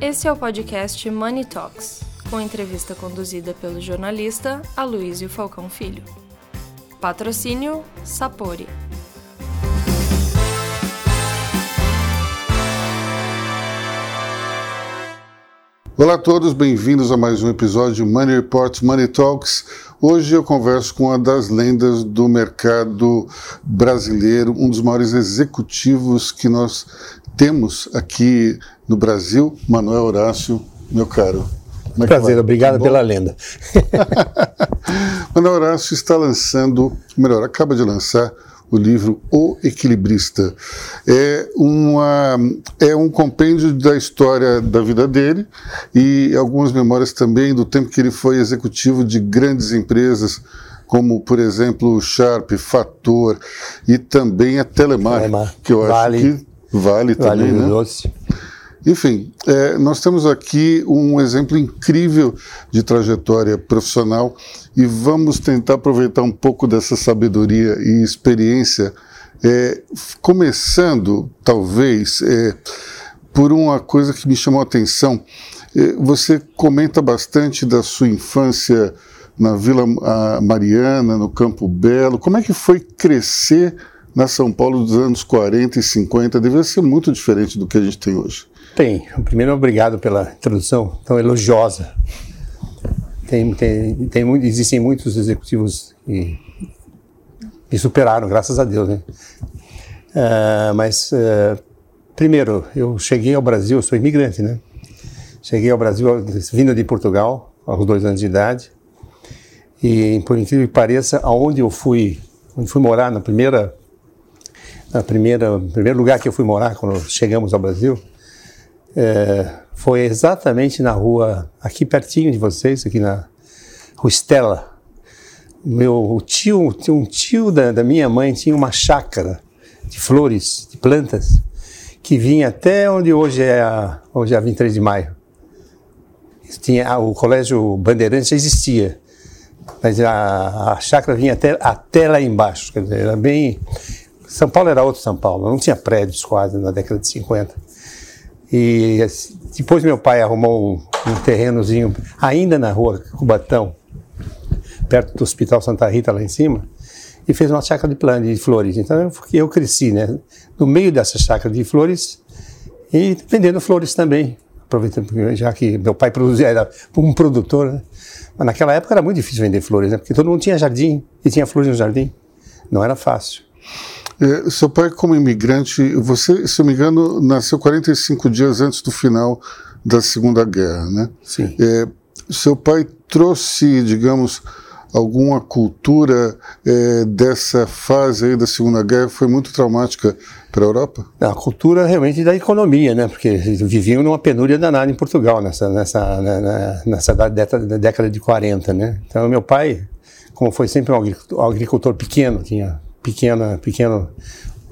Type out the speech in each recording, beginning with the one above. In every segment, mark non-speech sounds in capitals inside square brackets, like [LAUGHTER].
Esse é o podcast Money Talks, com entrevista conduzida pelo jornalista Aloysio Falcão Filho. Patrocínio Sapori. Olá a todos, bem-vindos a mais um episódio de Money Reports Money Talks. Hoje eu converso com uma das lendas do mercado brasileiro, um dos maiores executivos que nós temos aqui no Brasil, Manuel Horácio, meu caro. É Prazer, obrigado pela lenda. [LAUGHS] Manuel Horácio está lançando, melhor, acaba de lançar o livro O Equilibrista. É, uma, é um compêndio da história da vida dele e algumas memórias também do tempo que ele foi executivo de grandes empresas, como, por exemplo, o Sharp, Fator e também a Telemar, Telemar. que eu Vale. acho que vale, Vale também, do né? Doce. Enfim, é, nós temos aqui um exemplo incrível de trajetória profissional e vamos tentar aproveitar um pouco dessa sabedoria e experiência, é, começando, talvez, é, por uma coisa que me chamou a atenção. É, você comenta bastante da sua infância na Vila ah, Mariana, no Campo Belo. Como é que foi crescer na São Paulo dos anos 40 e 50? Devia ser muito diferente do que a gente tem hoje. Tem. Primeiro, obrigado pela introdução tão elogiosa. Tem, tem, tem, existem muitos executivos que me superaram, graças a Deus, né? Ah, mas, ah, primeiro, eu cheguei ao Brasil, eu sou imigrante, né? Cheguei ao Brasil vindo de Portugal, aos dois anos de idade. E, por incrível que pareça, aonde eu fui, onde fui morar na primeira, na primeira, primeiro lugar que eu fui morar quando chegamos ao Brasil, é, foi exatamente na rua, aqui pertinho de vocês, aqui na Rua Estela. Meu o tio, um tio da, da minha mãe tinha uma chácara de flores, de plantas, que vinha até onde hoje é a, hoje é a 23 de maio. Tinha, ah, o colégio Bandeirantes existia, mas a, a chácara vinha até, até lá embaixo, quer dizer, era bem... São Paulo era outro São Paulo, não tinha prédios quase na década de 50. E assim, depois meu pai arrumou um, um terrenozinho ainda na rua Cubatão, perto do Hospital Santa Rita lá em cima, e fez uma chácara de plantas de flores. Então eu, eu cresci, né, no meio dessa chácara de flores e vendendo flores também, aproveitando já que meu pai produzia era um produtor, né? Mas naquela época era muito difícil vender flores, né? Porque todo mundo tinha jardim e tinha flores no jardim. Não era fácil. É, seu pai, como imigrante, você, se eu me engano, nasceu 45 dias antes do final da Segunda Guerra, né? Sim. É, seu pai trouxe, digamos, alguma cultura é, dessa fase aí da Segunda Guerra, foi muito traumática para a Europa? A cultura realmente da economia, né? Porque viviam numa penúria danada em Portugal nessa nessa na- na- nessa da- década, da década de 40, né? Então meu pai, como foi sempre um agricultor pequeno, tinha pequena pequeno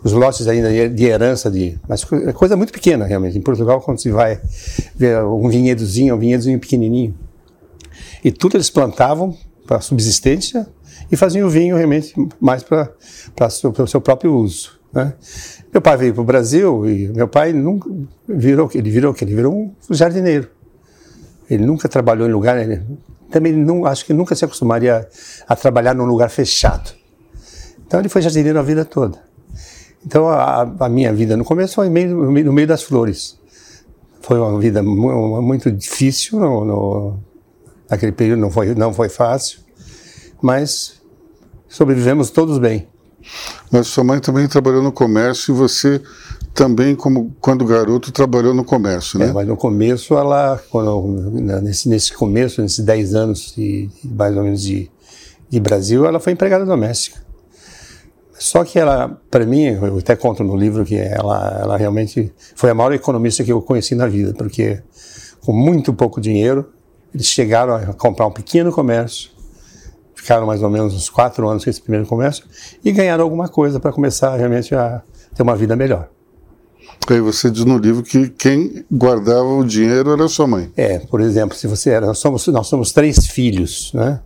os lotes ainda de herança de, mas é coisa muito pequena realmente. Em Portugal quando se vai ver um vinhedozinho, um vinhedozinho pequenininho, e tudo eles plantavam para subsistência e faziam o vinho realmente mais para o seu próprio uso. Né? Meu pai veio para o Brasil e meu pai nunca virou ele virou o quê? Ele virou um jardineiro. Ele nunca trabalhou em lugar ele, também não acho que nunca se acostumaria a, a trabalhar num lugar fechado. Então ele foi jardineiro a vida toda. Então a, a minha vida no começo foi meio, no meio- no meio das flores. Foi uma vida mu- muito difícil no, no, naquele período não foi não foi fácil, mas sobrevivemos todos bem. Mas sua mãe também trabalhou no comércio e você também, como quando garoto, trabalhou no comércio, né? É, mas no começo ela, quando, nesse, nesse começo, nesses 10 anos de mais ou menos de, de Brasil, ela foi empregada doméstica. Só que ela, para mim, eu até conto no livro que ela, ela realmente foi a maior economista que eu conheci na vida, porque com muito pouco dinheiro, eles chegaram a comprar um pequeno comércio, ficaram mais ou menos uns quatro anos com esse primeiro comércio e ganharam alguma coisa para começar realmente a ter uma vida melhor. Aí você diz no livro que quem guardava o dinheiro era sua mãe. É, por exemplo, se você era, nós somos, nós somos três filhos, né?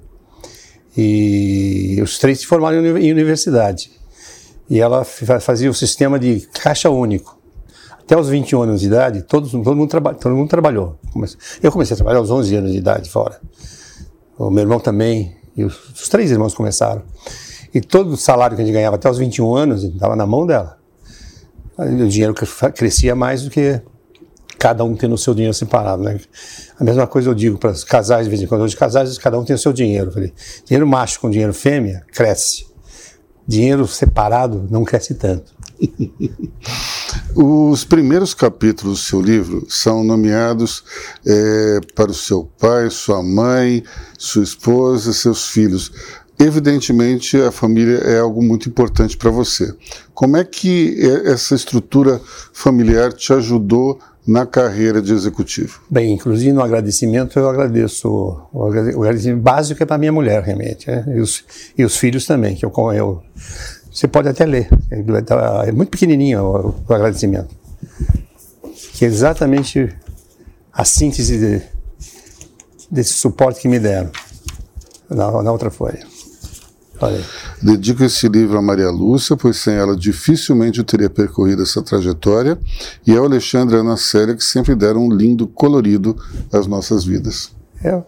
E os três se formaram em uni- em universidade. E ela fa- fazia o sistema de caixa único. Até os 21 anos de idade, todos, todo, mundo, traba, todo mundo trabalhou. Eu comecei a trabalhar aos 11 anos de idade fora. O meu irmão também, e os, os três irmãos começaram. E todo o salário que a gente ganhava até os 21 anos estava na mão dela. O dinheiro crescia mais do que cada um tendo o seu dinheiro separado, né? A mesma coisa eu digo para os casais, de vez em quando, hoje casais, cada um tem o seu dinheiro. Falei, dinheiro macho com dinheiro fêmea, cresce. Dinheiro separado não cresce tanto. [LAUGHS] Os primeiros capítulos do seu livro são nomeados é, para o seu pai, sua mãe, sua esposa, seus filhos. Evidentemente, a família é algo muito importante para você. Como é que essa estrutura familiar te ajudou na carreira de executivo? Bem, inclusive no agradecimento, eu agradeço. O agradecimento básico é para minha mulher, realmente. Né? E, os, e os filhos também, que eu, eu. Você pode até ler. É muito pequenininho o, o agradecimento. Que é exatamente a síntese de, desse suporte que me deram na, na outra folha. Dedico esse livro a Maria Lúcia, pois sem ela dificilmente eu teria percorrido essa trajetória, e ao Alexandre e a Ana Célia, que sempre deram um lindo colorido às nossas vidas. É,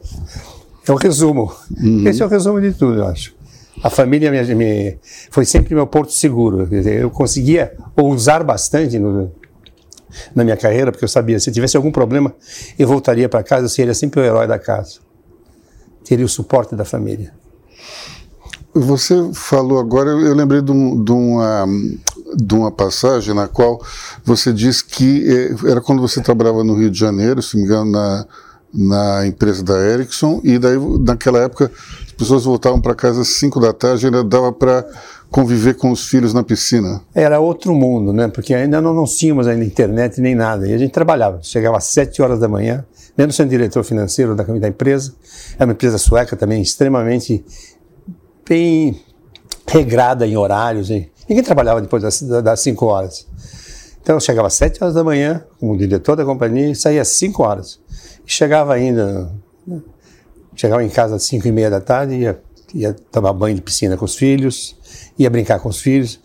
é o resumo. Uhum. Esse é o resumo de tudo, eu acho. A família me, me, foi sempre meu porto seguro. Eu conseguia ousar bastante no, na minha carreira, porque eu sabia, se tivesse algum problema, eu voltaria para casa, eu seria sempre o herói da casa. Teria o suporte da família. Você falou agora, eu lembrei de, um, de, uma, de uma passagem na qual você disse que eh, era quando você trabalhava no Rio de Janeiro, se me engano, na, na empresa da Ericsson, e daí naquela época as pessoas voltavam para casa às 5 da tarde e ainda dava para conviver com os filhos na piscina. Era outro mundo, né? Porque ainda não, não tínhamos ainda internet nem nada. E a gente trabalhava, chegava às 7 horas da manhã, mesmo sendo diretor financeiro da, da empresa, é uma empresa sueca também extremamente bem regrada em horários. Hein? Ninguém trabalhava depois das, das 5 horas. Então eu chegava às 7 horas da manhã, como diretor da companhia, e saía às 5 horas. E chegava ainda, né? chegava em casa às 5 e meia da tarde, ia, ia tomar banho de piscina com os filhos, ia brincar com os filhos.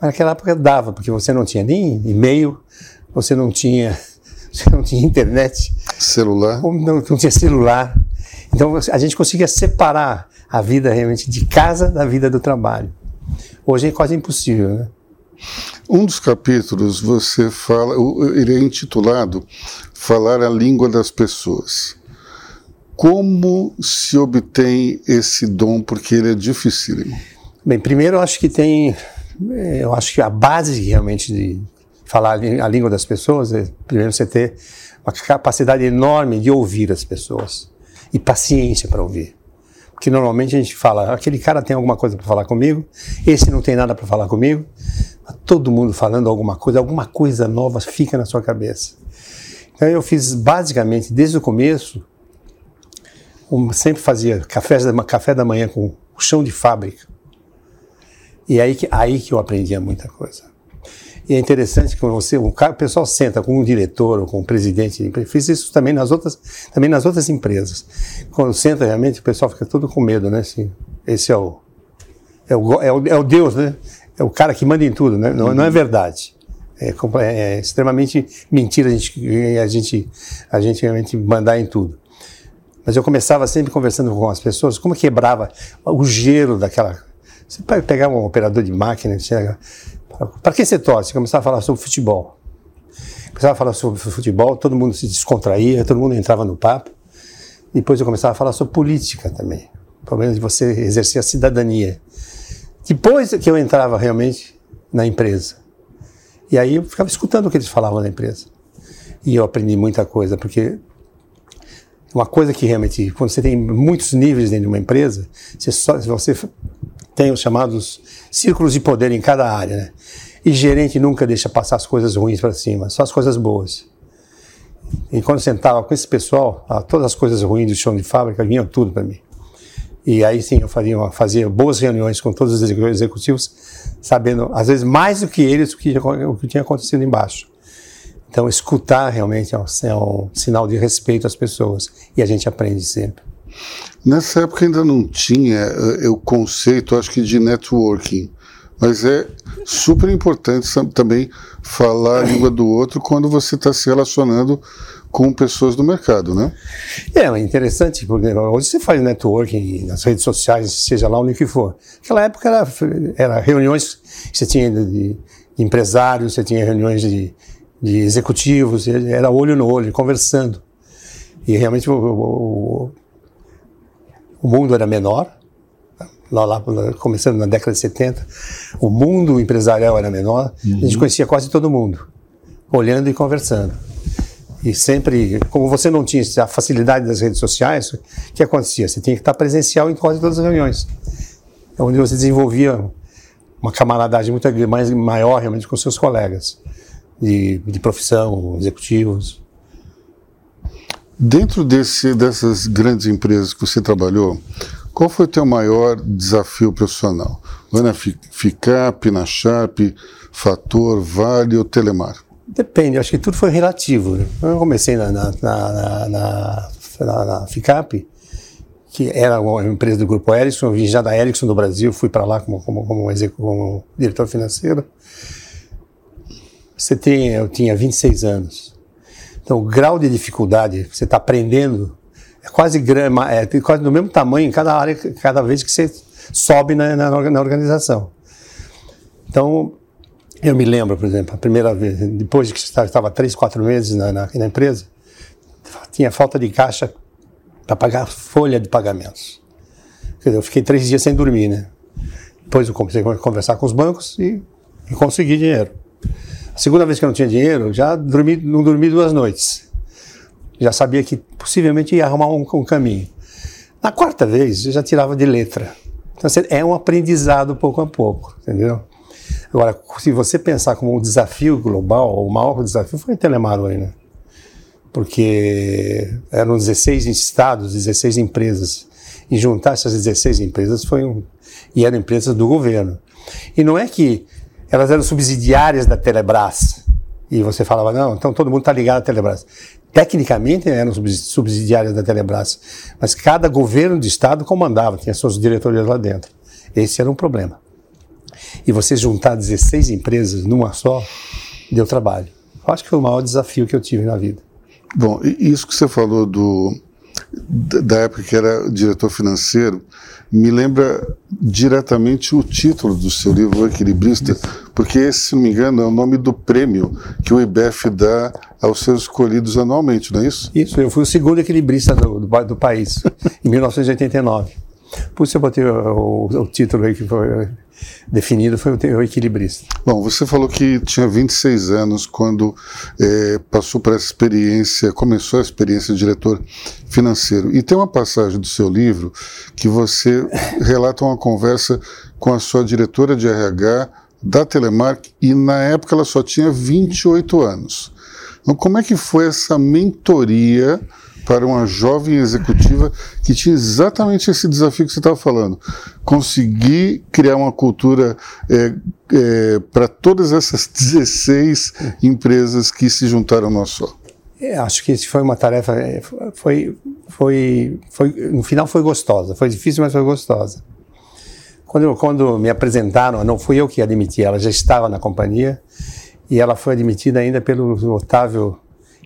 Mas naquela época dava, porque você não tinha nem e-mail, você não tinha, [LAUGHS] você não tinha internet. Celular. Não, não tinha celular. Então a gente conseguia separar a vida realmente de casa da vida do trabalho. Hoje é quase impossível, né? Um dos capítulos você fala, ele é intitulado Falar a Língua das Pessoas. Como se obtém esse dom, porque ele é dificílimo? Bem, primeiro eu acho que tem, é, eu acho que a base realmente de falar a língua das pessoas é primeiro você ter uma capacidade enorme de ouvir as pessoas e paciência para ouvir que normalmente a gente fala, aquele cara tem alguma coisa para falar comigo, esse não tem nada para falar comigo. Todo mundo falando alguma coisa, alguma coisa nova fica na sua cabeça. Então eu fiz basicamente desde o começo, sempre fazia café da, café da manhã com chão de fábrica. E aí que, aí que eu aprendia muita coisa. E é interessante que você, o, cara, o pessoal senta com um diretor ou com um presidente de empresa. Fiz isso também nas outras, também nas outras empresas. Quando senta realmente, o pessoal fica todo com medo, né? Assim, esse é o, é o, é o, é o Deus, né? É o cara que manda em tudo, né? Não, não é verdade. É, é, extremamente mentira a gente, a gente, a gente realmente mandar em tudo. Mas eu começava sempre conversando com as pessoas, como quebrava o gelo daquela. Você pode pegar um operador de máquina, para que você torce? Começava a falar sobre futebol. Começava a falar sobre futebol, todo mundo se descontraía, todo mundo entrava no papo. Depois eu começava a falar sobre política também. O problema de você exercer a cidadania. Depois que eu entrava realmente na empresa. E aí eu ficava escutando o que eles falavam na empresa. E eu aprendi muita coisa, porque uma coisa que realmente, quando você tem muitos níveis dentro de uma empresa, você, só, você tem os chamados círculos de poder em cada área, né? E gerente nunca deixa passar as coisas ruins para cima, só as coisas boas. E quando sentava com esse pessoal, ah, todas as coisas ruins do chão de fábrica vinham tudo para mim. E aí sim eu fazia, fazia boas reuniões com todos os executivos, sabendo, às vezes, mais do que eles, o que, o que tinha acontecido embaixo. Então, escutar realmente é um, é um sinal de respeito às pessoas. E a gente aprende sempre. Nessa época ainda não tinha o conceito, acho que, de networking. mas é super importante também falar a língua do outro quando você está se relacionando com pessoas do mercado, né? É, é interessante, porque hoje você faz networking nas redes sociais, seja lá onde que for. Naquela época era, era reuniões que você tinha de, de empresários, você tinha reuniões de, de executivos, era olho no olho, conversando. E realmente o, o, o mundo era menor, lá, lá, começando na década de 70, o mundo empresarial era menor, uhum. a gente uhum. conhecia quase todo mundo, olhando e conversando. E sempre, como você não tinha a facilidade das redes sociais, o que acontecia? Você tinha que estar presencial em quase todas as reuniões, onde você desenvolvia uma camaradagem muito mais maior realmente com seus colegas de, de profissão, executivos. Dentro desse, dessas grandes empresas que você trabalhou, qual foi o teu maior desafio profissional? Foi na FICAP, na Fator, Vale ou Telemar? Depende, acho que tudo foi relativo. Né? Eu comecei na, na, na, na, na FICAP, que era uma empresa do grupo Ericsson, eu vim já da Ericsson do Brasil, fui para lá como, como, como, como, diretor financeiro. Você tem, eu tinha 26 anos. Então, o grau de dificuldade, você está aprendendo é quase, é quase do mesmo tamanho em cada área, cada vez que você sobe na, na, na organização. Então, eu me lembro, por exemplo, a primeira vez, depois de que estava três, quatro meses na, na, na empresa, tinha falta de caixa para pagar folha de pagamentos. Quer dizer, eu fiquei três dias sem dormir, né? Depois eu comecei a conversar com os bancos e, e consegui dinheiro. Segunda vez que eu não tinha dinheiro, já dormi, não dormi duas noites já sabia que possivelmente ia arrumar um, um caminho. Na quarta vez, eu já tirava de letra. Então, é um aprendizado pouco a pouco, entendeu? Agora, se você pensar como um desafio global, o maior desafio foi o Telemar aí, né? Porque eram 16 estados, 16 empresas. E juntar essas 16 empresas foi um. E eram empresas do governo. E não é que elas eram subsidiárias da Telebrás. E você falava, não, então todo mundo está ligado à Telebrás tecnicamente eram subsidiárias da Telebrás, mas cada governo de estado comandava, tinha suas diretorias lá dentro. Esse era um problema. E você juntar 16 empresas numa só, deu trabalho. Eu acho que foi o maior desafio que eu tive na vida. Bom, isso que você falou do, da época que era diretor financeiro, me lembra diretamente o título do seu livro, O Equilibrista, porque esse, se não me engano, é o nome do prêmio que o IBEF dá aos seus escolhidos anualmente, não é isso? Isso, eu fui o segundo equilibrista do, do, do país, em 1989. Por isso eu botei o, o, o título aí que foi definido foi o equilibrista. Bom, você falou que tinha 26 anos quando é, passou por essa experiência, começou a experiência de diretor financeiro. E tem uma passagem do seu livro que você [LAUGHS] relata uma conversa com a sua diretora de RH da Telemark e na época ela só tinha 28 anos. Então, como é que foi essa mentoria para uma jovem executiva que tinha exatamente esse desafio que você estava falando. Conseguir criar uma cultura é, é, para todas essas 16 empresas que se juntaram no só. É, acho que isso foi uma tarefa, é, foi, foi, foi, no final foi gostosa, foi difícil, mas foi gostosa. Quando, quando me apresentaram, não fui eu que admiti, ela já estava na companhia e ela foi admitida ainda pelo Otávio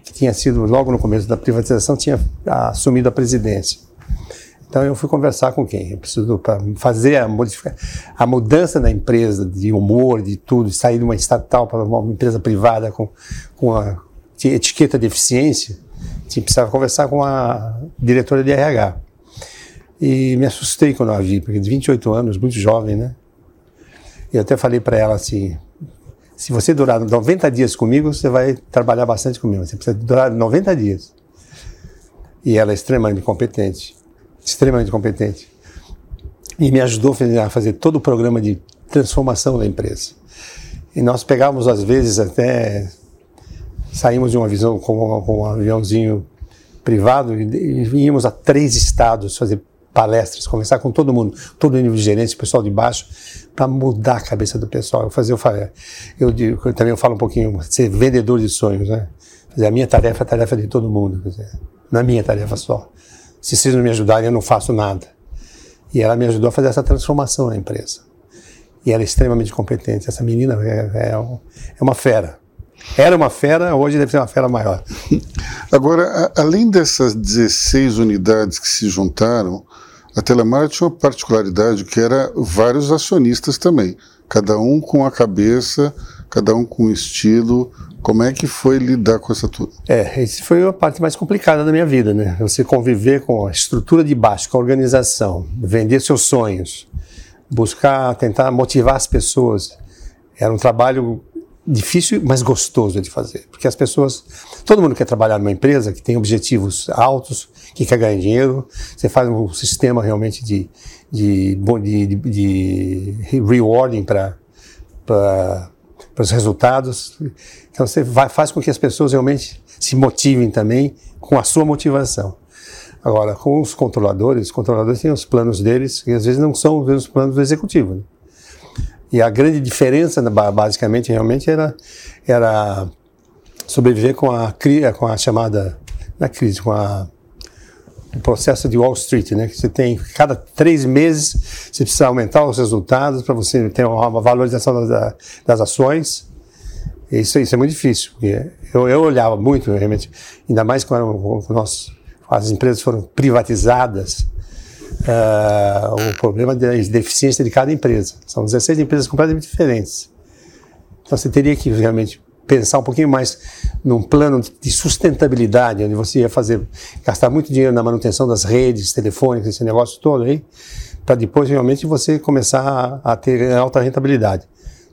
que tinha sido logo no começo da privatização, tinha assumido a presidência. Então eu fui conversar com quem? Eu preciso para fazer a, a mudança na empresa de humor, de tudo, sair de uma estatal para uma empresa privada com, com a etiqueta de eficiência. Tinha, precisava conversar com a diretora de RH. E me assustei quando a vi, porque de 28 anos, muito jovem, né? E até falei para ela assim: se você durar 90 dias comigo, você vai trabalhar bastante comigo. Você precisa durar 90 dias. E ela é extremamente competente. Extremamente competente. E me ajudou a fazer todo o programa de transformação da empresa. E nós pegávamos, às vezes, até. Saímos de uma visão com, um aviãozinho privado e, e íamos a três estados fazer palestras, conversar com todo mundo, todo o nível de gerência, o pessoal de baixo, para mudar a cabeça do pessoal. Eu fazer, eu, falo, eu, digo, eu também falo um pouquinho, ser vendedor de sonhos, né? Dizer, a minha tarefa é a tarefa de todo mundo, dizer, não é minha tarefa só. Se vocês não me ajudarem, eu não faço nada. E ela me ajudou a fazer essa transformação na empresa. e ela é extremamente competente. Essa menina é, é, é uma fera. Era uma fera, hoje deve ser uma fera maior. Agora, a, além dessas 16 unidades que se juntaram, a Telemar tinha uma particularidade que era vários acionistas também, cada um com a cabeça, cada um com estilo. Como é que foi lidar com essa turma? É, essa foi a parte mais complicada da minha vida, né? Você conviver com a estrutura de baixo, com a organização, vender seus sonhos, buscar, tentar motivar as pessoas. Era um trabalho difícil, mas gostoso de fazer, porque as pessoas, todo mundo quer trabalhar numa empresa que tem objetivos altos, que quer ganhar dinheiro. Você faz um sistema realmente de de, de, de, rewarding para os resultados. Então você vai, faz com que as pessoas realmente se motivem também com a sua motivação. Agora, com os controladores, os controladores têm os planos deles, que às vezes não são os planos do executivo. Né? E a grande diferença, basicamente, realmente, era, era sobreviver com a, com a chamada, na crise, com a, o processo de Wall Street, né? Que você tem, cada três meses, você precisa aumentar os resultados para você ter uma valorização das, das ações. Isso, isso é muito difícil. Eu, eu olhava muito, realmente, ainda mais quando nós as empresas foram privatizadas, uh, o problema da deficiência de cada empresa. São 16 empresas completamente diferentes. Então você teria que realmente pensar um pouquinho mais num plano de sustentabilidade, onde você ia fazer, gastar muito dinheiro na manutenção das redes telefônicas, esse negócio todo aí, para depois realmente você começar a, a, ter alta rentabilidade.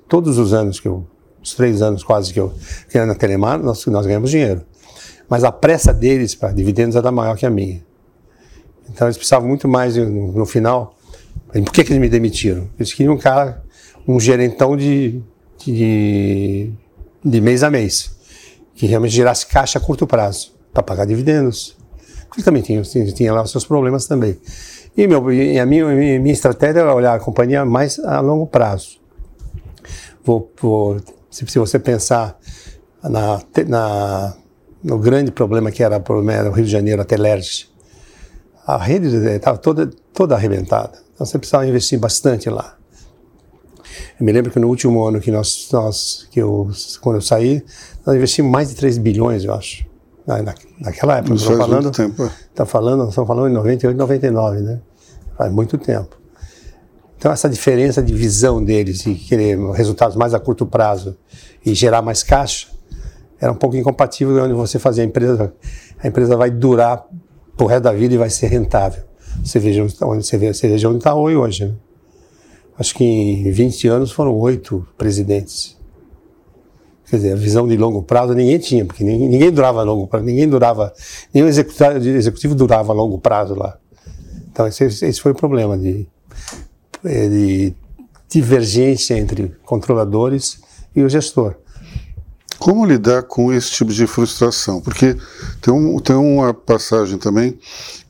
Todos os anos que eu, os três anos quase que eu fiquei na Telemar, nós, nós ganhamos dinheiro mas a pressa deles para dividendos era maior que a minha. Então eles precisavam muito mais no, no final. Por que, que eles me demitiram? Eles queriam um cara, um gerentão de, de, de mês a mês, que realmente gerasse caixa a curto prazo, para pagar dividendos. Porque também tinha, tinha, lá os seus problemas também. E, meu, e a minha, minha estratégia era olhar a companhia mais a longo prazo. Vou, vou se, se você pensar na, na o grande problema que era, era o Rio de Janeiro até Lerge. A rede estava toda, toda arrebentada. Então você precisava investir bastante lá. Eu me lembro que no último ano que nós, nós que eu, quando eu saí, nós investimos mais de 3 bilhões, eu acho. Na, naquela época. Isso faz falando, muito tempo. Tá falando, estamos falando em 98, 99, né? Faz muito tempo. Então essa diferença de visão deles e querer resultados mais a curto prazo e gerar mais caixa, era um pouco incompatível onde você fazia a empresa, a empresa vai durar pro resto da vida e vai ser rentável. Você veja onde, você veja onde está hoje. Né? Acho que em 20 anos foram oito presidentes. Quer dizer, a visão de longo prazo ninguém tinha, porque ninguém, ninguém durava longo prazo, ninguém durava, nenhum executivo, executivo durava longo prazo lá. Então esse, esse foi o problema de, de divergência entre controladores e o gestor. Como lidar com esse tipo de frustração? Porque tem, um, tem uma passagem também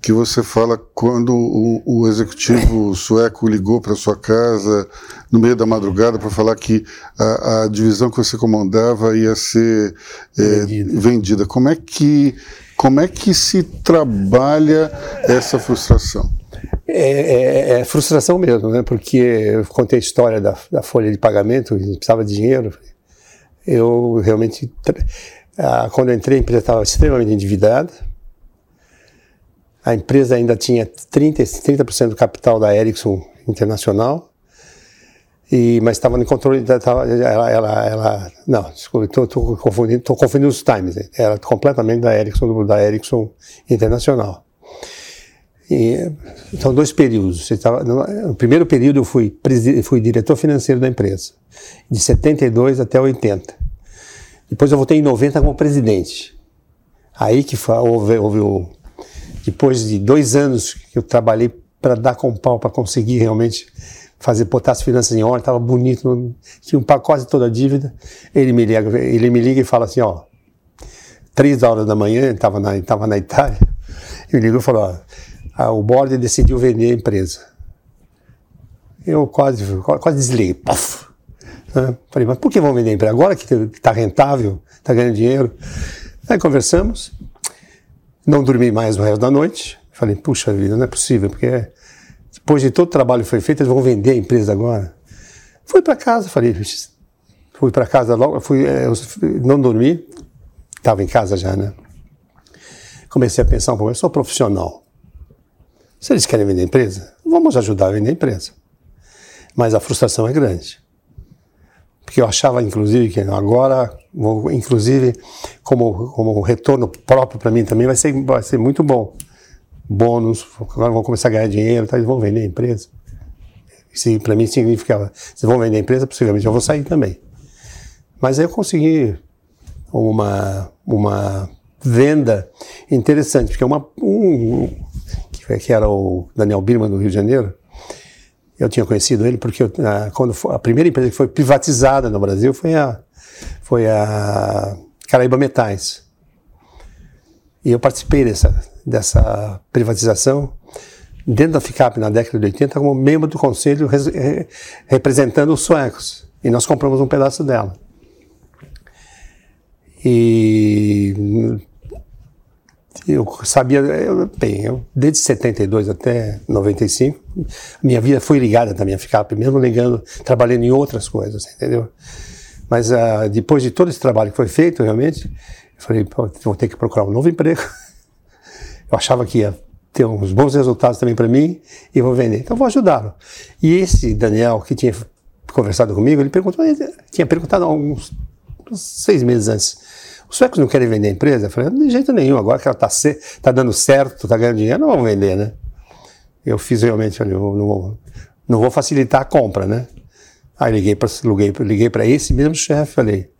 que você fala quando o, o executivo [LAUGHS] sueco ligou para sua casa no meio da madrugada para falar que a, a, divisão que você comandava ia ser é, vendida. vendida. Como é que como é que se trabalha essa frustração? É, é, é, frustração mesmo, né? Porque eu contei a história da, da folha de pagamento, precisava de dinheiro eu realmente, ah, quando eu entrei, a empresa estava extremamente endividada. A empresa ainda tinha 30%, 30 do capital da Ericsson Internacional, e, mas estava no controle, tava, ela, ela, ela, não, desculpa, estou confundindo, tô confundindo os times, era completamente da Ericsson, da Ericsson Internacional. E, são dois períodos. Tava, no, primeiro período eu fui, fui diretor financeiro da empresa, de 72 até 80. Depois eu voltei em 90 como presidente. Aí que foi, houve, houve o. Depois de dois anos que eu trabalhei para dar com pau, para conseguir realmente fazer botar as finanças em ordem, estava bonito, tinha um quase toda a dívida. Ele me liga, ele me liga e fala assim: ó, três horas da manhã, estava na, tava na Itália, [LAUGHS] ele ligou e falou: ó, o board decidiu vender a empresa. Eu quase, quase desliguei. Falei, mas por que vão vender a empresa? Agora que está rentável, está ganhando dinheiro. Aí conversamos, não dormi mais o resto da noite. Falei, puxa vida, não é possível, porque depois de todo o trabalho que foi feito, eles vão vender a empresa agora. Fui para casa, falei, fui para casa logo, fui, é, não dormi, estava em casa já, né? Comecei a pensar um pouco, eu sou profissional. Se eles querem vender a empresa, vamos ajudar a vender a empresa. Mas a frustração é grande. Porque eu achava, inclusive, que agora, vou, inclusive, como, como retorno próprio para mim também, vai ser, vai ser muito bom. Bônus, agora vão começar a ganhar dinheiro, tá, eles vão vender a empresa. Isso para mim significava, vocês vão vender a empresa, possivelmente eu vou sair também. Mas aí eu consegui uma, uma venda interessante, porque uma, um, que era o Daniel Birman do Rio de Janeiro, eu tinha conhecido ele porque eu, a, quando foi, a primeira empresa que foi privatizada no Brasil foi a, foi a Caraíba Metais. E eu participei dessa, dessa privatização dentro da FICAP na década de 80 como membro do conselho re, representando os suecos. E nós compramos um pedaço dela. E eu sabia, eu, bem, eu, desde 72 até 95, minha vida foi ligada também a ficar, mesmo ligando, trabalhando em outras coisas, entendeu? Mas uh, depois de todo esse trabalho que foi feito, realmente, eu falei, vou ter que procurar um novo emprego. [LAUGHS] Eu achava que ia ter uns bons resultados também para mim e vou vender. Então vou ajudá-lo. E esse Daniel, que tinha conversado comigo, ele perguntou, ele tinha perguntado alguns seis meses antes, os suecos não querem vender a empresa? Eu falei, de jeito nenhum, agora que ela está tá dando certo, está ganhando dinheiro, não vão vender, né? Eu fiz realmente, falei, não, não, não vou facilitar a compra, né? Aí liguei para liguei, liguei esse mesmo chefe, falei,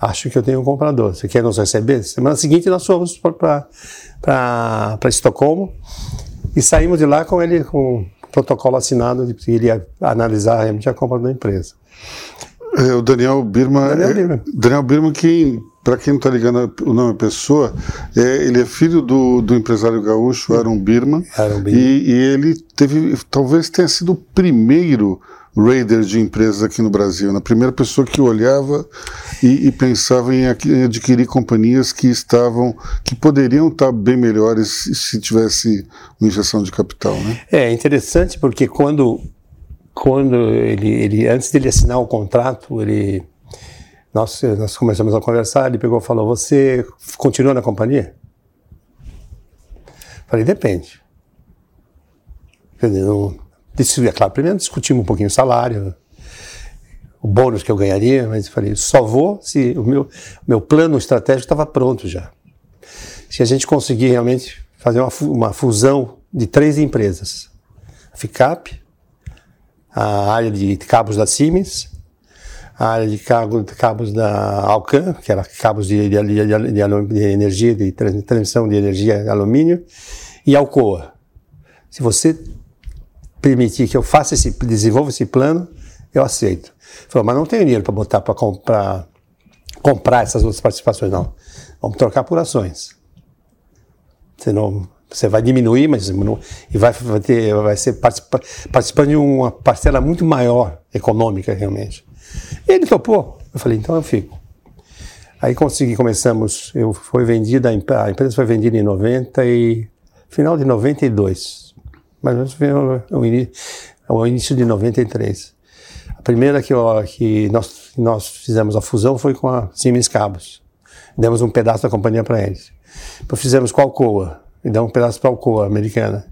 acho que eu tenho um comprador, você quer nos receber? Semana seguinte nós fomos para Estocolmo e saímos de lá com ele com um protocolo assinado de que ele ia analisar realmente a compra da empresa. É, o Daniel Birma, Daniel é, Daniel Birma que para quem não está ligando o nome da pessoa, é, ele é filho do, do empresário gaúcho Aaron Birman, Aaron Birman. E, e, ele teve, talvez tenha sido o primeiro raider de empresas aqui no Brasil, né? primeira pessoa que olhava e, e, pensava em adquirir companhias que estavam, que poderiam estar bem melhores se tivesse uma injeção de capital, né? É interessante porque quando, quando ele, ele antes dele assinar o contrato, ele nós, nós começamos a conversar, ele pegou e falou: Você continua na companhia? Falei: Depende. Não, é claro, primeiro discutimos um pouquinho o salário, o bônus que eu ganharia, mas falei: Só vou se o meu, meu plano estratégico estava pronto já. Se a gente conseguir realmente fazer uma, uma fusão de três empresas: a FICAP, a área de cabos da Siemens a área de cabos, da Alcan, que era cabos de, de, de, de energia, de transmissão de energia alumínio, e Alcoa. Se você permitir que eu faça esse, desenvolva esse plano, eu aceito. Falou, mas não tenho dinheiro para botar para comprar, comprar essas outras participações, não. Vamos trocar por ações. Senão você vai diminuir, mas não, e vai, vai, ter, vai ser participa, participando de uma parcela muito maior econômica, realmente. Ele topou. Eu falei, então eu fico. Aí consegui, começamos, eu foi vendida, a empresa foi vendida em 90 e final de 92. Mas foi o, início, início de 93. A primeira que, que nós, nós fizemos a fusão foi com a Siemens Cabos. Demos um pedaço da companhia para eles. Fizemos com a Alcoa, e demos um pedaço para a Alcoa americana.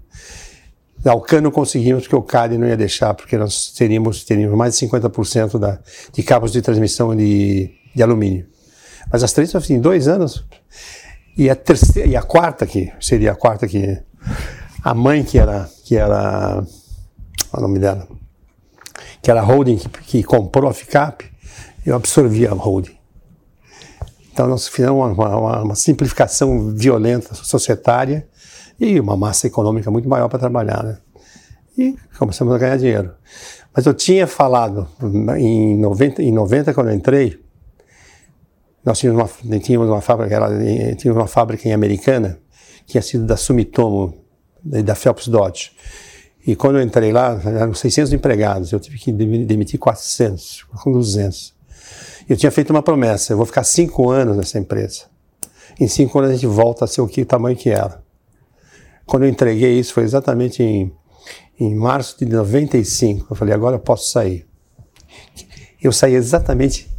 Alcano conseguimos, porque o CAD não ia deixar, porque nós teríamos, teríamos mais de 50% da, de cabos de transmissão de, de alumínio. Mas as três, assim, em dois anos. E a terceira, e a quarta que seria a quarta que a mãe que era, que era, o nome dela, que era a holding que, que comprou a FICAP, eu absorvi a holding. Então nós fizemos uma, uma, uma simplificação violenta societária e uma massa econômica muito maior para trabalhar, né? E começamos a ganhar dinheiro. Mas eu tinha falado, em 90, em 90 quando eu entrei, nós tínhamos uma, tínhamos uma fábrica, era, tínhamos uma fábrica em Americana, que tinha sido da Sumitomo, da Phelps Dodge. E quando eu entrei lá, eram 600 empregados, eu tive que demitir 400, com 200. Eu tinha feito uma promessa, eu vou ficar cinco anos nessa empresa. Em cinco anos a gente volta a ser o, que, o tamanho que era. Quando eu entreguei isso, foi exatamente em, em março de 95. Eu falei, agora eu posso sair. Eu saí exatamente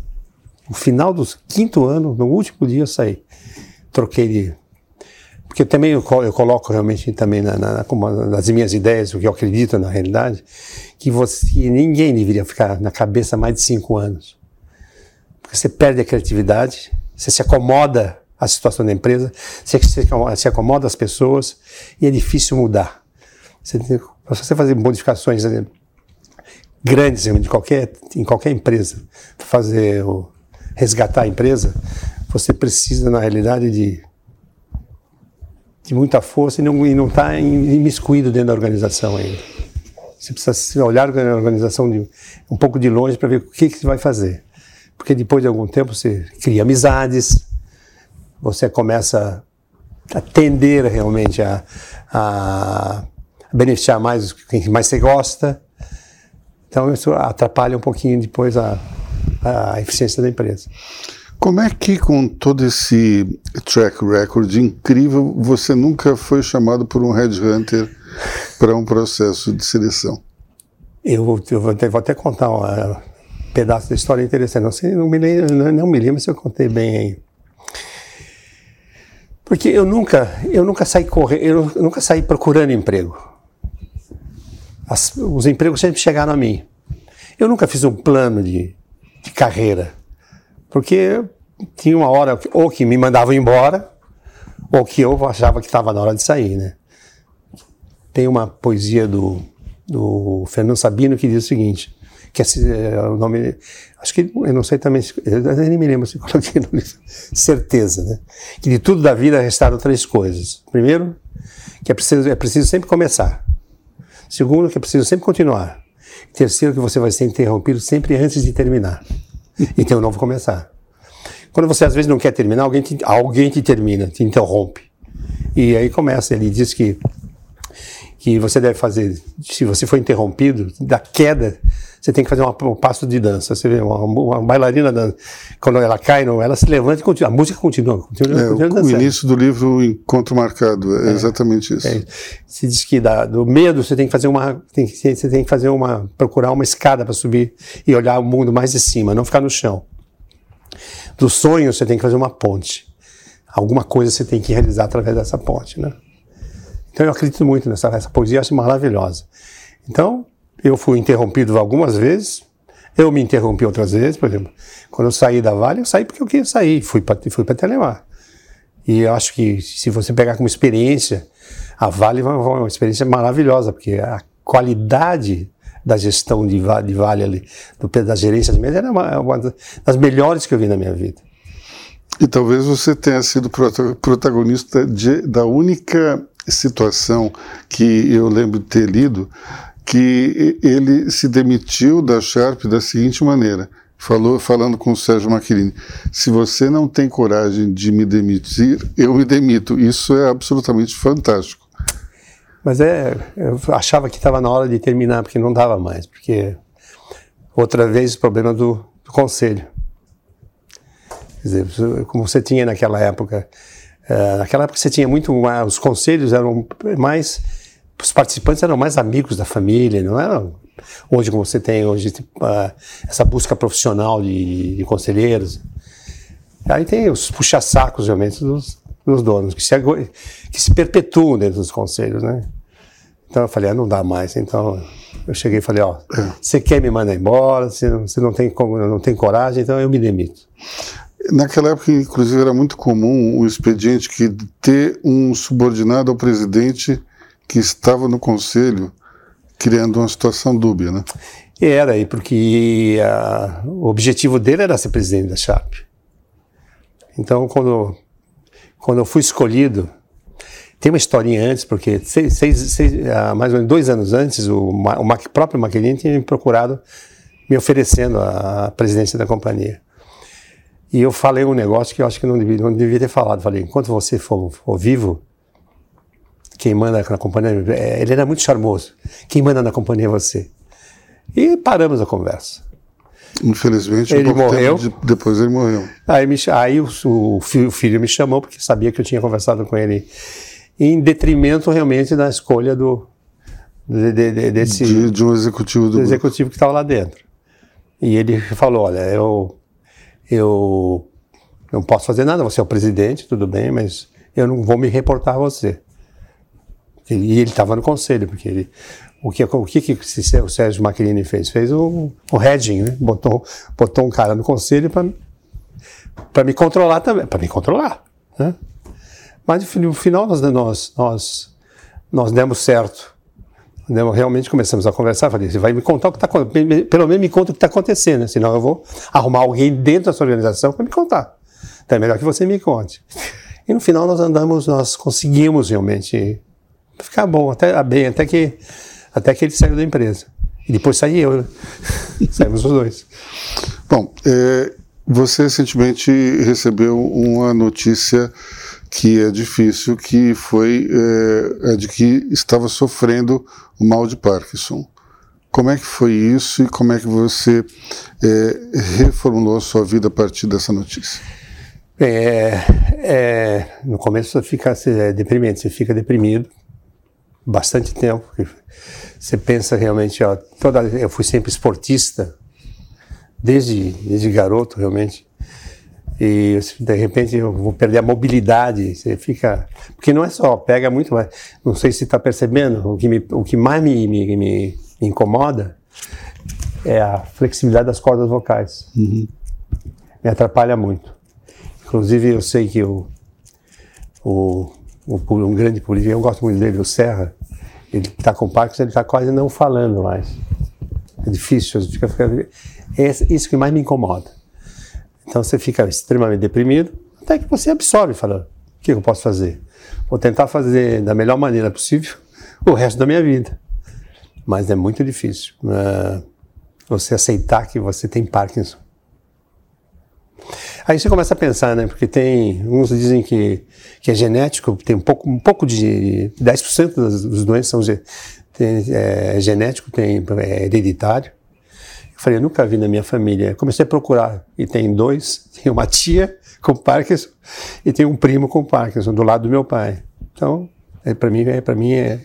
no final do quinto ano, no último dia eu saí. Troquei de. Porque também eu, eu coloco realmente também na, na, nas minhas ideias, o que eu acredito na realidade, que você ninguém deveria ficar na cabeça mais de cinco anos. Porque você perde a criatividade, você se acomoda à situação da empresa, você se acomoda às pessoas e é difícil mudar. Você para você fazer modificações né, grandes de qualquer, em qualquer empresa, fazer resgatar a empresa, você precisa, na realidade, de, de muita força e não está imiscuído dentro da organização ainda. Você precisa olhar a organização de, um pouco de longe para ver o que, que você vai fazer. Porque depois de algum tempo você cria amizades, você começa a tender realmente a, a beneficiar mais quem mais você gosta. Então isso atrapalha um pouquinho depois a, a eficiência da empresa. Como é que, com todo esse track record incrível, você nunca foi chamado por um headhunter para um processo de seleção? Eu, eu vou, até, vou, até, contar um pedaço da história interessante. Não, sei, não, me lembro, não, não me lembro se eu contei bem aí. Porque eu nunca, eu nunca saí correndo, eu nunca saí procurando emprego. As, os empregos sempre chegaram a mim. Eu nunca fiz um plano de, de carreira, porque tinha uma hora ou que me mandavam embora, ou que eu achava que estava na hora de sair, né? Tem uma poesia do, do Fernando Sabino que diz o seguinte: que é, o nome, acho que eu não sei também, eu nem me lembro se [LAUGHS] coloquei no livro, certeza, né? Que de tudo da vida restaram três coisas. Primeiro, que é preciso, é preciso sempre começar. Segundo, que é preciso sempre continuar. Terceiro, que você vai ser interrompido sempre antes de terminar. [LAUGHS] Então, um novo começar. Quando você às vezes não quer terminar, alguém te, alguém te termina, te interrompe. E aí começa, ele diz que que você deve fazer, se você for interrompido, da queda, você tem que fazer um passo de dança. Você vê uma, uma bailarina, dança, quando ela cai, não, ela se levanta e continua. A música continua. continua, é, continua o início do livro, Encontro Marcado, é, é exatamente isso. É, se diz que da, do medo você tem que fazer uma, tem, você tem que fazer uma, procurar uma escada para subir e olhar o mundo mais de cima, não ficar no chão. Do sonho você tem que fazer uma ponte. Alguma coisa você tem que realizar através dessa ponte, né? Então eu acredito muito nessa essa poesia, acho maravilhosa. Então, eu fui interrompido algumas vezes, eu me interrompi outras vezes, por exemplo, quando eu saí da Vale, eu saí porque eu queria sair, fui para fui Telemar. E eu acho que se você pegar como experiência, a Vale é uma experiência maravilhosa, porque a qualidade da gestão de de vale ali, do, da gerência de mesa, era uma, uma das melhores que eu vi na minha vida. E talvez você tenha sido protagonista de, da única situação que eu lembro de ter lido, que ele se demitiu da Sharp da seguinte maneira, falou falando com o Sérgio Macchirini, se você não tem coragem de me demitir, eu me demito. Isso é absolutamente fantástico. Mas é, eu achava que estava na hora de terminar, porque não dava mais, porque outra vez o problema do, do conselho. Quer dizer, como você tinha naquela época Uh, naquela época você tinha muito mais, os conselhos eram mais, os participantes eram mais amigos da família, não eram hoje como você tem hoje uh, essa busca profissional de, de, conselheiros. Aí tem os puxa-sacos realmente dos, dos donos que se, que se perpetuam dentro dos conselhos, né? Então eu falei, ah, não dá mais. Então eu cheguei e falei, ó, [COUGHS] você quer me mandar embora, você, você não tem não tem coragem, então eu me demito. Naquela época, inclusive, era muito comum o expediente que ter um subordinado ao presidente que estava no conselho, criando uma situação dúbia, né? Era, e porque a, o objetivo dele era ser presidente da Sharp. Então, quando, quando eu fui escolhido, tem uma historinha antes, porque seis, seis, seis, mais ou menos dois anos antes, o, o próprio Maquilinha tinha me procurado, me oferecendo a presidência da companhia. E eu falei um negócio que eu acho que não devia, não devia ter falado. Falei, enquanto você for, for vivo, quem manda na companhia, é, ele era muito charmoso. Quem manda na companhia é você. E paramos a conversa. Infelizmente, ele um morreu. De, depois ele morreu. Aí, me, aí o, o, filho me chamou porque sabia que eu tinha conversado com ele em detrimento realmente da escolha do de, de, de, desse de, de, um executivo do, do executivo que estava lá dentro. E ele falou: Olha, eu, eu não posso fazer nada, você é o presidente, tudo bem, mas eu não vou me reportar a você. E ele estava no conselho, porque ele, o que, o que, que o Sérgio Macrini fez? Fez o, o hedging, né? botou, botou um cara no conselho para me controlar também, para me controlar. Né? Mas no final nós, nós, nós, nós demos certo. Realmente começamos a conversar, falei, você vai me contar o que está acontecendo, pelo menos me conta o que está acontecendo, né? senão eu vou arrumar alguém dentro da sua organização para me contar. Então é melhor que você me conte. E no final nós andamos, nós conseguimos realmente ficar bom, até bem, até que até que ele saiu da empresa. E depois saí eu, né? [LAUGHS] Saímos os dois. Bom, é, você recentemente recebeu uma notícia que é difícil, que foi é, é de que estava sofrendo o mal de Parkinson. Como é que foi isso e como é que você é, reformulou a sua vida a partir dessa notícia? É, é, no começo você fica é deprimente, você fica deprimido bastante tempo. Você pensa realmente, ó, toda, eu fui sempre esportista, desde, desde garoto realmente. E de repente eu vou perder a mobilidade, você fica. Porque não é só, pega muito mais. Não sei se está percebendo, o que, me, o que mais me, me, me, incomoda é a flexibilidade das cordas vocais. Uhum. Me atrapalha muito. Inclusive, eu sei que o, o, o um grande político, eu gosto muito dele, o Serra, ele está com Parkinson, ele está quase não falando mais. É difícil, fica, fica, é isso que mais me incomoda. Então você fica extremamente deprimido, até que você absorve, fala, o que eu posso fazer? Vou tentar fazer da melhor maneira possível o resto da minha vida. Mas é muito difícil uh, você aceitar que você tem Parkinson. Aí você começa a pensar, né? Porque tem, uns dizem que, que é genético, tem um pouco, um pouco de 10% das, das doenças são tem, é, genético, tem é hereditário. Eu falei, eu nunca vi na minha família. Comecei a procurar e tem dois, tem uma tia com Parkinson e tem um primo com Parkinson do lado do meu pai. Então, é, para mim, é, para mim é,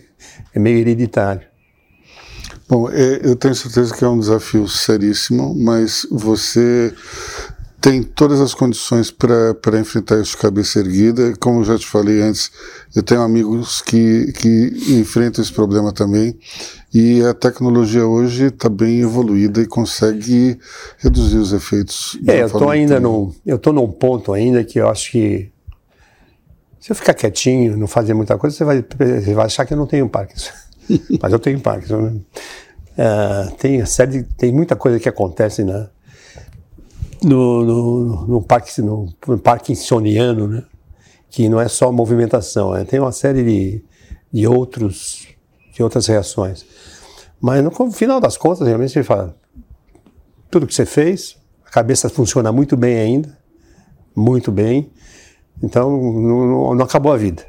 é meio hereditário. Bom, é, eu tenho certeza que é um desafio seríssimo, mas você tem todas as condições para enfrentar isso de cabeça erguida. Como eu já te falei antes, eu tenho amigos que, que enfrentam esse problema também. E a tecnologia hoje está bem evoluída e consegue reduzir os efeitos. É, eu estou ainda no, eu estou num ponto ainda que eu acho que se eu ficar quietinho, não fazer muita coisa, você vai, você vai achar que eu não tenho Parkinson. [LAUGHS] Mas eu tenho Parkinson. Né? Uh, tem, série, tem muita coisa que acontece, né? No, no, no, parque, no, no parkinsoniano, né? que não é só movimentação, né? tem uma série de, de, outros, de outras reações. Mas no final das contas, realmente você fala, tudo que você fez, a cabeça funciona muito bem ainda, muito bem, então não, não acabou a vida.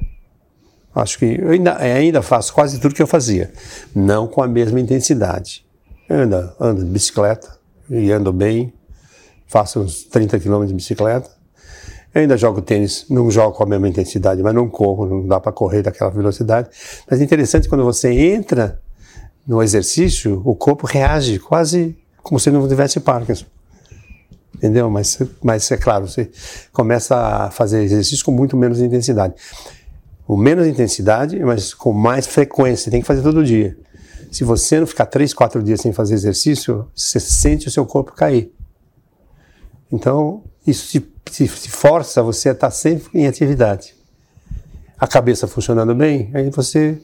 Acho que eu ainda, ainda faço quase tudo que eu fazia, não com a mesma intensidade. Eu ainda ando de bicicleta e ando bem, faço uns 30 km de bicicleta. Eu ainda jogo tênis, não jogo com a mesma intensidade, mas não corro, não dá para correr daquela velocidade. Mas é interessante quando você entra no exercício, o corpo reage quase como se não tivesse Parkinson. Entendeu? Mas, mas é claro, você começa a fazer exercício com muito menos intensidade. Com menos intensidade, mas com mais frequência. Tem que fazer todo dia. Se você não ficar três, quatro dias sem fazer exercício, você sente o seu corpo cair. Então, isso se, se, se força você a estar sempre em atividade. A cabeça funcionando bem, aí você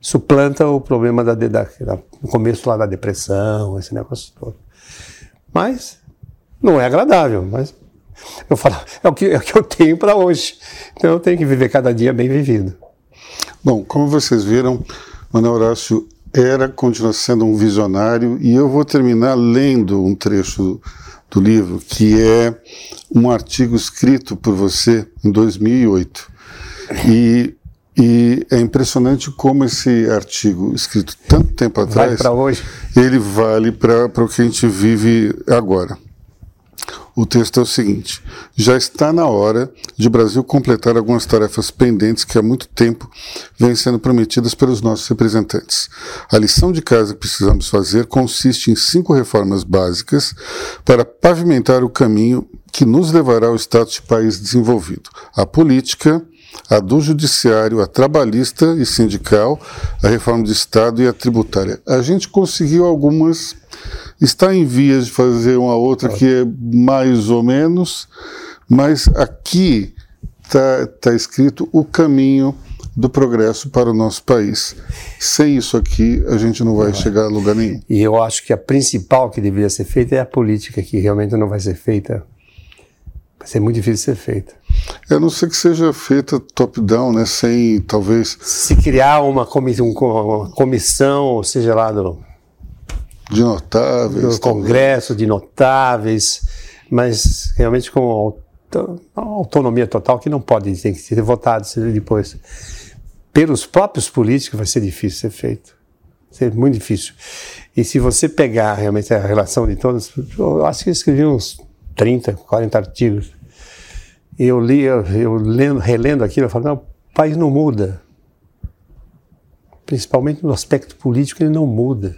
suplanta o problema da, da, da, no começo lá da depressão, esse negócio todo. Mas não é agradável, mas eu falo, é o que, é o que eu tenho para hoje. Então eu tenho que viver cada dia bem vivido. Bom, como vocês viram, Manuel Horácio era, continua sendo um visionário, e eu vou terminar lendo um trecho do livro, que é um artigo escrito por você em 2008. E, e é impressionante como esse artigo, escrito tanto tempo atrás, vale hoje. ele vale para o que a gente vive agora. O texto é o seguinte: já está na hora de o Brasil completar algumas tarefas pendentes que há muito tempo vêm sendo prometidas pelos nossos representantes. A lição de casa que precisamos fazer consiste em cinco reformas básicas para pavimentar o caminho que nos levará ao status de país desenvolvido: a política, a do judiciário, a trabalhista e sindical, a reforma do Estado e a tributária. A gente conseguiu algumas Está em vias de fazer uma outra que é mais ou menos, mas aqui está tá escrito o caminho do progresso para o nosso país. Sem isso aqui, a gente não vai, chegar a lugar nenhum. E eu acho que a principal que deveria ser feita é a política, que realmente não vai ser feita. Vai ser muito difícil ser feita. A não ser que seja feita top-down, né? sem talvez. Se criar uma, comissão, uma comissão, seja lá do de notáveis. Do Congresso, de notáveis, mas realmente com autonomia total que não pode, tem que ser votado depois. Pelos próprios políticos vai ser difícil ser feito. Vai ser muito difícil. E se você pegar realmente a relação de todos, eu acho que eu escrevi uns 30, 40 artigos. E eu li, eu, eu lendo, relendo aquilo, eu falo, não, o país não muda. Principalmente no aspecto político, ele não muda.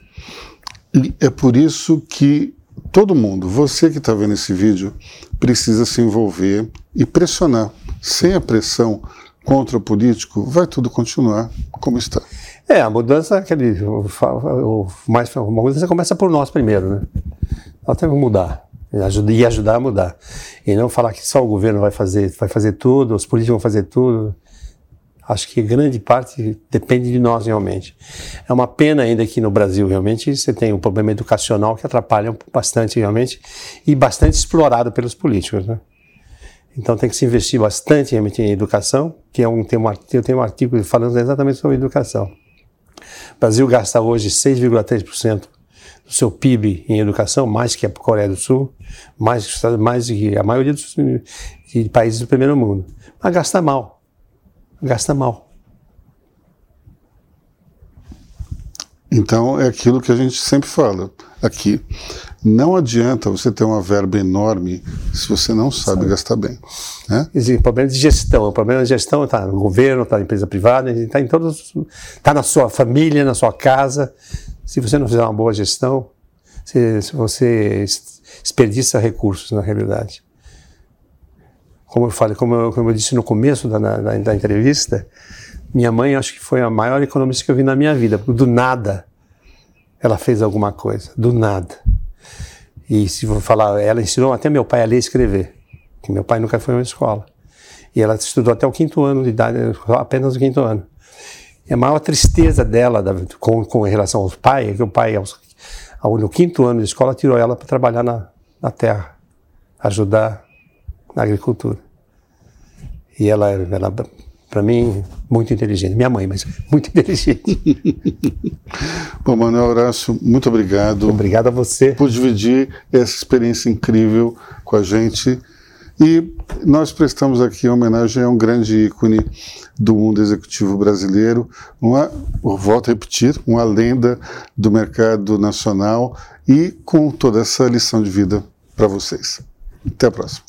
E é por isso que todo mundo, você que está vendo esse vídeo, precisa se envolver e pressionar. Sem a pressão contra o político, vai tudo continuar como está. É, a mudança, aquele, o, o, mais, a mudança começa por nós primeiro, né? Nós temos que mudar e ajudar a mudar. E não falar que só o governo vai fazer, vai fazer tudo, os políticos vão fazer tudo. Acho que grande parte depende de nós realmente. É uma pena ainda que no Brasil realmente você tem um problema educacional que atrapalha bastante realmente e bastante explorado pelos políticos, né? Então tem que se investir bastante realmente em educação, que é um um, eu tenho um artigo falando exatamente sobre educação. O Brasil gasta hoje 6,3% do seu PIB em educação, mais que a Coreia do Sul, mais, mais que a maioria dos de países do primeiro mundo. Mas gasta mal gasta mal. Então é aquilo que a gente sempre fala aqui. Não adianta você ter uma verba enorme se você não sabe, sabe. gastar bem. Né? Existe problema de gestão. O problema de gestão está no governo, está na empresa privada, está em todos, está na sua família, na sua casa. Se você não fizer uma boa gestão, você, você desperdiça recursos na realidade como eu falei, como eu, como eu disse no começo da, da, da, entrevista, minha mãe acho que foi a maior economista que eu vi na minha vida, porque do nada ela fez alguma coisa, do nada. E se vou falar, ela ensinou até meu pai a ler e escrever, que meu pai nunca foi a uma escola. E ela estudou até o quinto ano de idade, apenas o quinto ano. E a maior tristeza dela com, com relação ao pai é que o pai, aos, ao, no quinto ano de escola, tirou ela para trabalhar na, na terra, ajudar na agricultura. E ela, ela para mim, muito inteligente. Minha mãe, mas [LAUGHS] muito inteligente. [LAUGHS] Bom, Manuel Horácio, muito obrigado. Obrigado a você. Por dividir essa experiência incrível com a gente. E nós prestamos aqui homenagem a um grande ícone do mundo executivo brasileiro, uma, volto a repetir, uma lenda do mercado nacional e com toda essa lição de vida para vocês. Até a próxima.